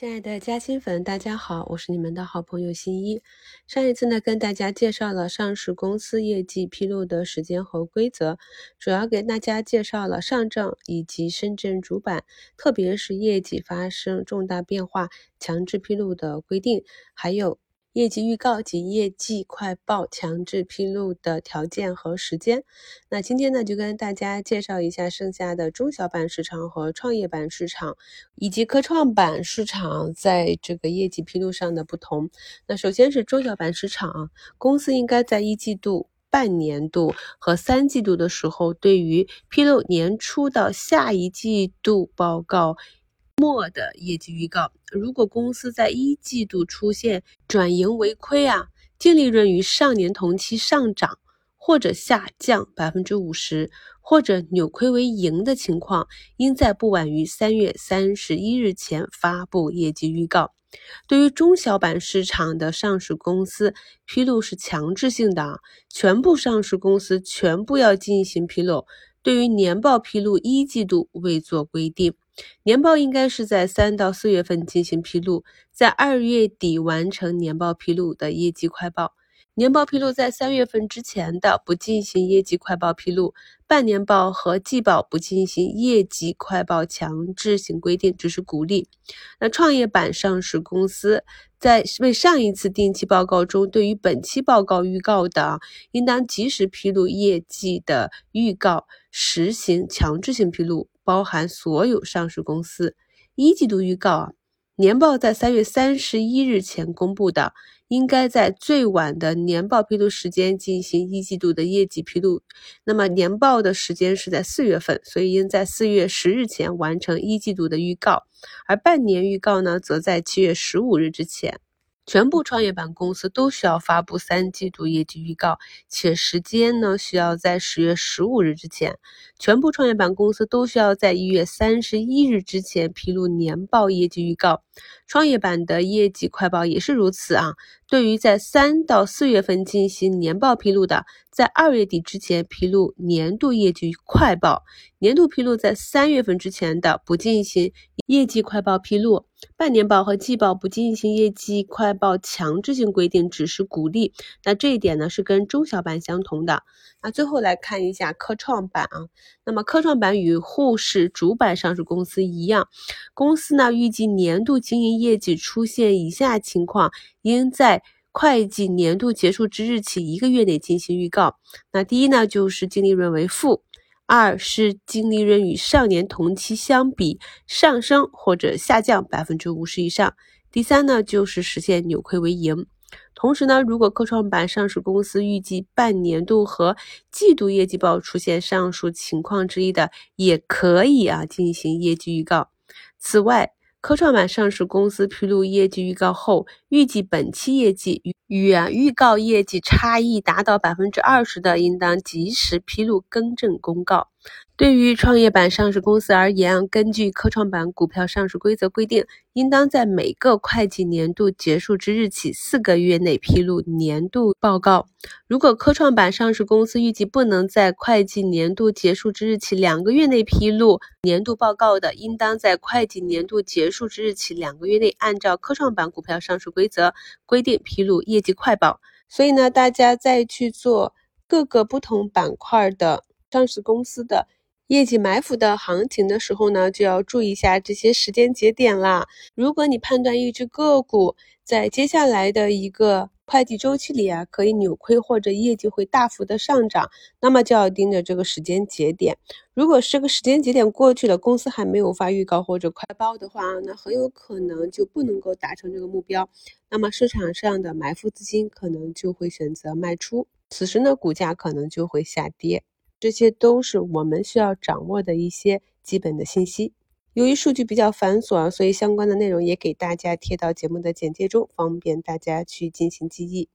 亲爱的嘉兴粉，大家好，我是你们的好朋友新一。上一次呢，跟大家介绍了上市公司业绩披露的时间和规则，主要给大家介绍了上证以及深圳主板，特别是业绩发生重大变化强制披露的规定，还有。业绩预告及业绩快报强制披露的条件和时间。那今天呢，就跟大家介绍一下剩下的中小板市场和创业板市场，以及科创板市场在这个业绩披露上的不同。那首先是中小板市场，公司应该在一季度、半年度和三季度的时候，对于披露年初到下一季度报告。末的业绩预告，如果公司在一季度出现转盈为亏啊，净利润与上年同期上涨或者下降百分之五十，或者扭亏为盈的情况，应在不晚于三月三十一日前发布业绩预告。对于中小板市场的上市公司，披露是强制性的，全部上市公司全部要进行披露。对于年报披露，一季度未作规定。年报应该是在三到四月份进行披露，在二月底完成年报披露的业绩快报。年报披露在三月份之前的不进行业绩快报披露，半年报和季报不进行业绩快报强制性规定，只是鼓励。那创业板上市公司在为上一次定期报告中对于本期报告预告的，应当及时披露业绩的预告，实行强制性披露。包含所有上市公司一季度预告啊，年报在三月三十一日前公布的，应该在最晚的年报披露时间进行一季度的业绩披露。那么年报的时间是在四月份，所以应在四月十日前完成一季度的预告，而半年预告呢，则在七月十五日之前。全部创业板公司都需要发布三季度业绩预告，且时间呢需要在十月十五日之前。全部创业板公司都需要在一月三十一日之前披露年报业绩预告。创业板的业绩快报也是如此啊。对于在三到四月份进行年报披露的，在二月底之前披露年度业绩快报；年度披露在三月份之前的，不进行业绩快报披露。半年报和季报不进行业绩快报强制性规定，只是鼓励。那这一点呢是跟中小板相同的。那最后来看一下科创板啊，那么科创板与沪市主板上市公司一样，公司呢预计年度经营业绩出现以下情况，应在会计年度结束之日起一个月内进行预告。那第一呢就是净利润为负。二是净利润与上年同期相比上升或者下降百分之五十以上。第三呢，就是实现扭亏为盈。同时呢，如果科创板上市公司预计半年度和季度业绩报出现上述情况之一的，也可以啊进行业绩预告。此外，科创板上市公司披露业绩预告后，预计本期业绩与与预告业绩差异达到百分之二十的，应当及时披露更正公告。对于创业板上市公司而言，根据科创板股票上市规则规定，应当在每个会计年度结束之日起四个月内披露年度报告。如果科创板上市公司预计不能在会计年度结束之日起两个月内披露年度报告的，应当在会计年度结束之日起两个月内，按照科创板股票上市规则规定披露业绩快报。所以呢，大家再去做各个不同板块的上市公司的。业绩埋伏的行情的时候呢，就要注意一下这些时间节点啦。如果你判断一只个股在接下来的一个会计周期里啊，可以扭亏或者业绩会大幅的上涨，那么就要盯着这个时间节点。如果这个时间节点过去了，公司还没有发预告或者快报的话，那很有可能就不能够达成这个目标。那么市场上的埋伏资金可能就会选择卖出，此时呢，股价可能就会下跌。这些都是我们需要掌握的一些基本的信息。由于数据比较繁琐，所以相关的内容也给大家贴到节目的简介中，方便大家去进行记忆。